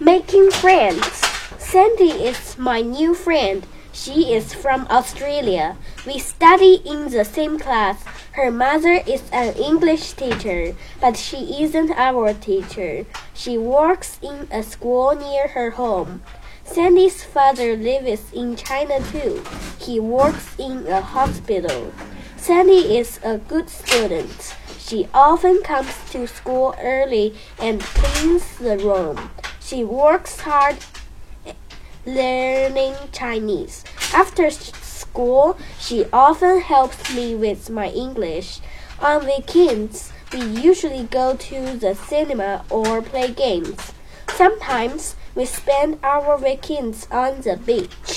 Making friends. Sandy is my new friend. She is from Australia. We study in the same class. Her mother is an English teacher, but she isn't our teacher. She works in a school near her home. Sandy's father lives in China too. He works in a hospital. Sandy is a good student. She often comes to school early and cleans the room. She works hard learning Chinese. After school, she often helps me with my English. On weekends, we usually go to the cinema or play games. Sometimes we spend our weekends on the beach.